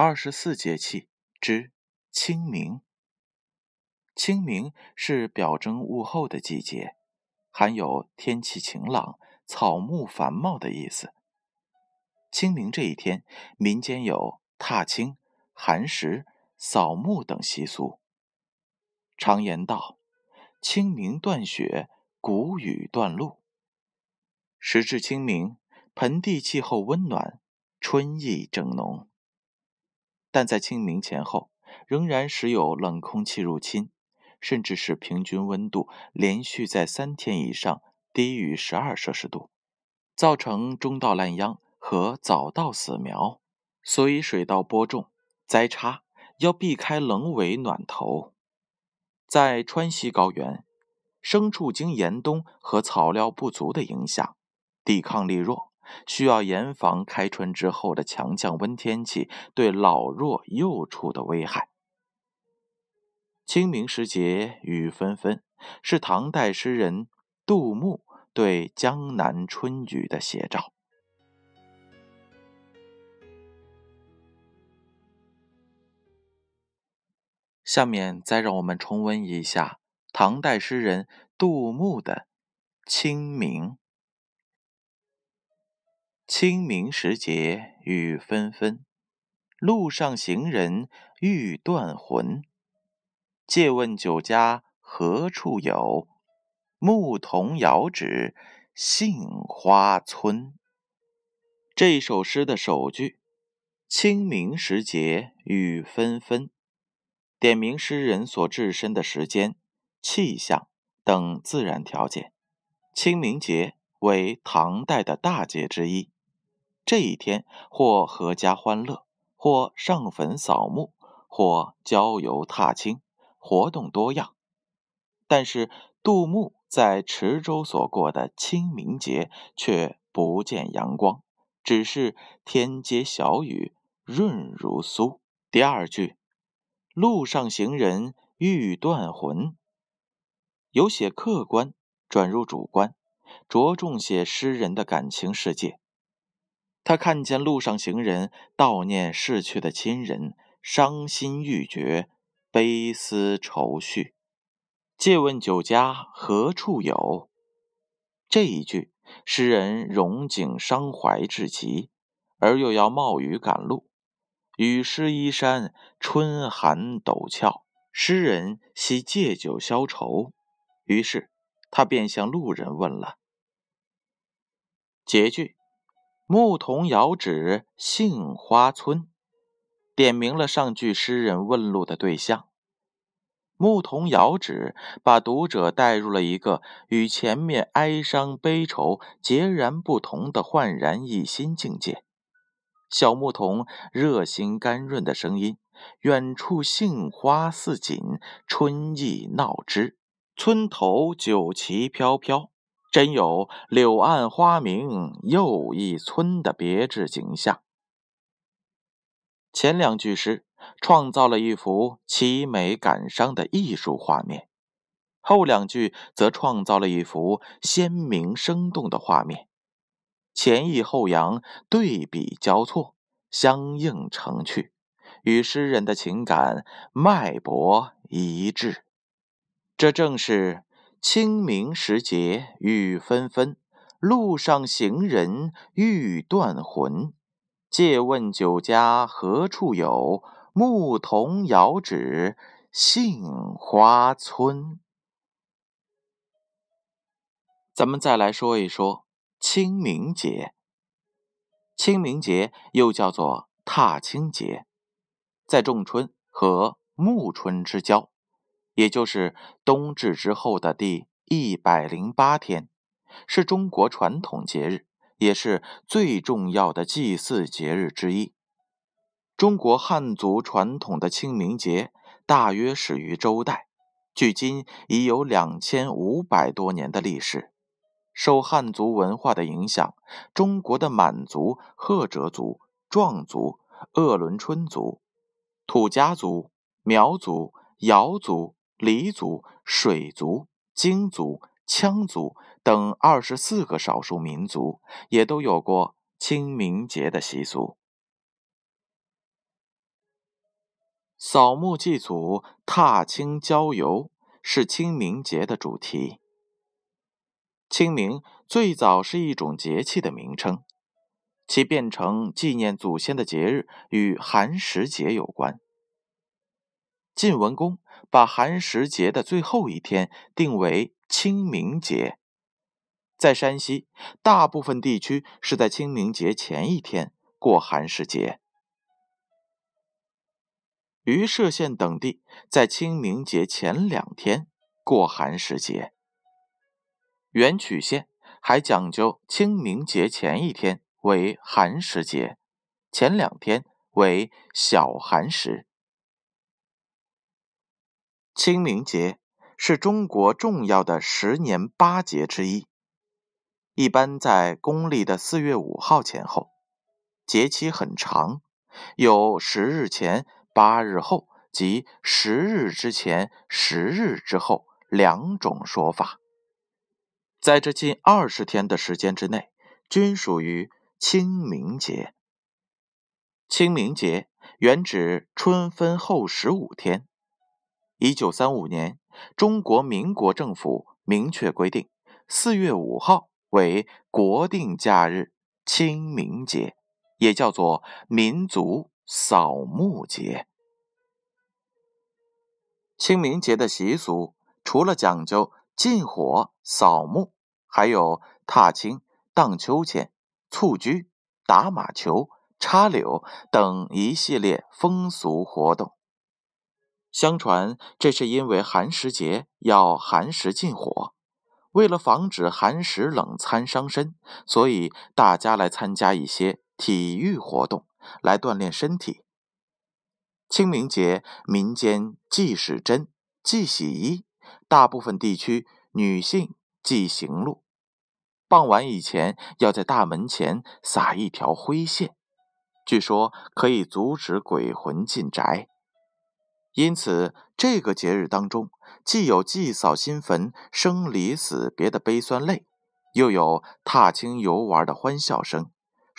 二十四节气。之清明。清明是表征物候的季节，含有天气晴朗、草木繁茂的意思。清明这一天，民间有踏青、寒食、扫墓等习俗。常言道：“清明断雪，谷雨断路。”时至清明，盆地气候温暖，春意正浓。但在清明前后，仍然时有冷空气入侵，甚至使平均温度连续在三天以上低于十二摄氏度，造成中稻烂秧和早稻死苗。所以水稻播种、栽插要避开冷尾暖头。在川西高原，牲畜经严冬和草料不足的影响，抵抗力弱。需要严防开春之后的强降温天气对老弱幼畜的危害。清明时节雨纷纷，是唐代诗人杜牧对江南春雨的写照。下面再让我们重温一下唐代诗人杜牧的《清明》。清明时节雨纷纷，路上行人欲断魂。借问酒家何处有？牧童遥指杏花村。这首诗的首句“清明时节雨纷纷”，点明诗人所置身的时间、气象等自然条件。清明节为唐代的大节之一。这一天，或阖家欢乐，或上坟扫墓，或郊游踏青，活动多样。但是，杜牧在池州所过的清明节却不见阳光，只是天街小雨，润如酥。第二句“路上行人欲断魂”，由写客观转入主观，着重写诗人的感情世界。他看见路上行人悼念逝去的亲人，伤心欲绝，悲思愁绪。借问酒家何处有？这一句，诗人荣景伤怀至极，而又要冒雨赶路，雨湿衣衫，春寒陡峭，诗人惜借酒消愁，于是他便向路人问了。结句。牧童遥指杏花村，点明了上句诗人问路的对象。牧童遥指把读者带入了一个与前面哀伤悲愁截然不同的焕然一新境界。小牧童热心甘润的声音，远处杏花似锦，春意闹枝，村头酒旗飘飘。真有柳暗花明又一村的别致景象。前两句诗创造了一幅凄美感伤的艺术画面，后两句则创造了一幅鲜明生动的画面，前抑后扬，对比交错，相映成趣，与诗人的情感脉搏一致。这正是。清明时节雨纷纷，路上行人欲断魂。借问酒家何处有？牧童遥指杏花村。咱们再来说一说清明节。清明节又叫做踏青节，在仲春和暮春之交。也就是冬至之后的第一百零八天，是中国传统节日，也是最重要的祭祀节日之一。中国汉族传统的清明节大约始于周代，距今已有两千五百多年的历史。受汉族文化的影响，中国的满族、赫哲族、壮族、鄂伦春族、土家族、苗族、瑶族、黎族、水族、京族、羌族等二十四个少数民族，也都有过清明节的习俗。扫墓祭祖、踏青郊游是清明节的主题。清明最早是一种节气的名称，其变成纪念祖先的节日与寒食节有关。晋文公把寒食节的最后一天定为清明节。在山西，大部分地区是在清明节前一天过寒食节。榆社县等地在清明节前两天过寒食节。元曲县还讲究清明节前一天为寒食节，前两天为小寒食。清明节是中国重要的十年八节之一，一般在公历的四月五号前后，节期很长，有十日前。八日后及十日之前、十日之后两种说法，在这近二十天的时间之内，均属于清明节。清明节原指春分后十五天。一九三五年，中国民国政府明确规定，四月五号为国定假日——清明节，也叫做民族。扫墓节，清明节的习俗除了讲究禁火、扫墓，还有踏青、荡秋千、蹴鞠、打马球、插柳等一系列风俗活动。相传，这是因为寒食节要寒食禁火，为了防止寒食冷餐伤身，所以大家来参加一些体育活动。来锻炼身体。清明节民间忌使针、忌洗衣，大部分地区女性忌行路。傍晚以前要在大门前撒一条灰线，据说可以阻止鬼魂进宅。因此，这个节日当中，既有祭扫新坟、生离死别的悲酸泪，又有踏青游玩的欢笑声。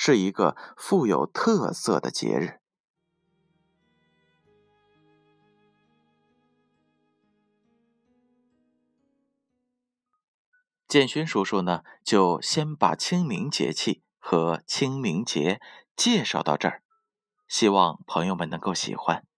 是一个富有特色的节日。建勋叔叔呢，就先把清明节气和清明节介绍到这儿，希望朋友们能够喜欢。